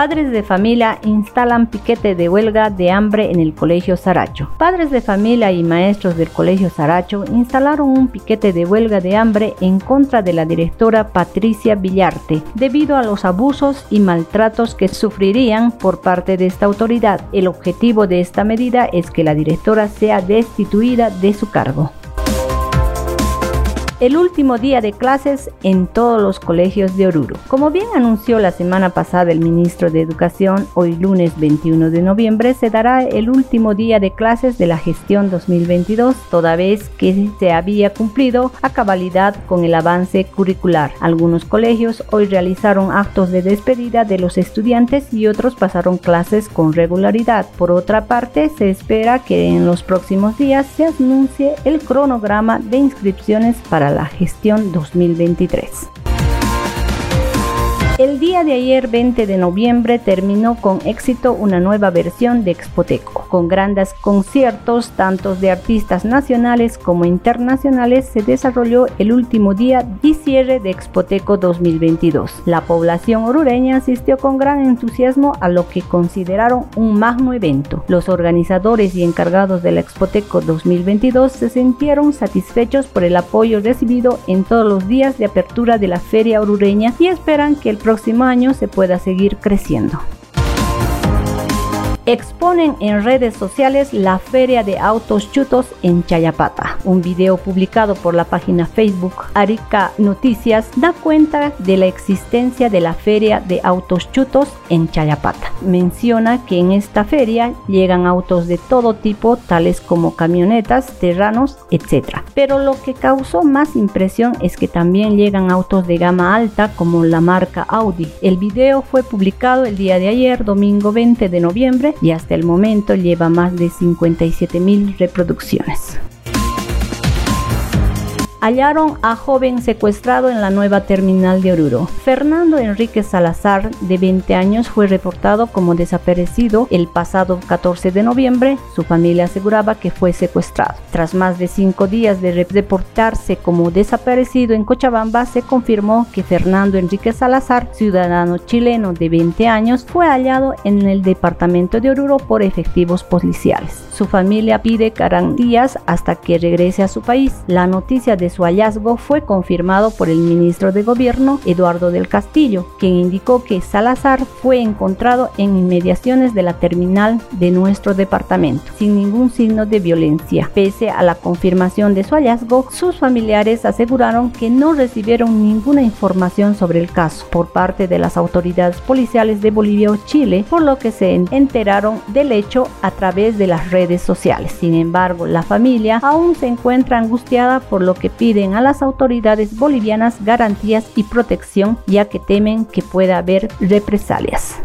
Padres de familia instalan piquete de huelga de hambre en el Colegio Saracho. Padres de familia y maestros del Colegio Saracho instalaron un piquete de huelga de hambre en contra de la directora Patricia Villarte, debido a los abusos y maltratos que sufrirían por parte de esta autoridad. El objetivo de esta medida es que la directora sea destituida de su cargo el último día de clases en todos los colegios de Oruro. Como bien anunció la semana pasada el ministro de Educación, hoy lunes 21 de noviembre se dará el último día de clases de la gestión 2022, toda vez que se había cumplido a cabalidad con el avance curricular. Algunos colegios hoy realizaron actos de despedida de los estudiantes y otros pasaron clases con regularidad. Por otra parte, se espera que en los próximos días se anuncie el cronograma de inscripciones para la gestión 2023. El día de ayer, 20 de noviembre, terminó con éxito una nueva versión de Expoteco. Con grandes conciertos, tanto de artistas nacionales como internacionales, se desarrolló el último día y cierre de Expoteco 2022. La población orureña asistió con gran entusiasmo a lo que consideraron un magno evento. Los organizadores y encargados de la Expoteco 2022 se sintieron satisfechos por el apoyo recibido en todos los días de apertura de la feria orureña y esperan que el próximo año se pueda seguir creciendo exponen en redes sociales la feria de autos chutos en Chayapata. Un video publicado por la página Facebook Arica Noticias da cuenta de la existencia de la feria de autos chutos en Chayapata. Menciona que en esta feria llegan autos de todo tipo, tales como camionetas, terranos, etc. Pero lo que causó más impresión es que también llegan autos de gama alta como la marca Audi. El video fue publicado el día de ayer, domingo 20 de noviembre, y hasta el momento lleva más de 57 mil reproducciones hallaron a joven secuestrado en la nueva terminal de Oruro. Fernando Enrique Salazar, de 20 años, fue reportado como desaparecido el pasado 14 de noviembre. Su familia aseguraba que fue secuestrado. Tras más de cinco días de reportarse como desaparecido en Cochabamba, se confirmó que Fernando Enrique Salazar, ciudadano chileno de 20 años, fue hallado en el departamento de Oruro por efectivos policiales. Su familia pide garantías hasta que regrese a su país. La noticia su hallazgo fue confirmado por el ministro de Gobierno, Eduardo del Castillo, quien indicó que Salazar fue encontrado en inmediaciones de la terminal de nuestro departamento, sin ningún signo de violencia. Pese a la confirmación de su hallazgo, sus familiares aseguraron que no recibieron ninguna información sobre el caso por parte de las autoridades policiales de Bolivia o Chile, por lo que se enteraron del hecho a través de las redes sociales. Sin embargo, la familia aún se encuentra angustiada por lo que piden a las autoridades bolivianas garantías y protección ya que temen que pueda haber represalias.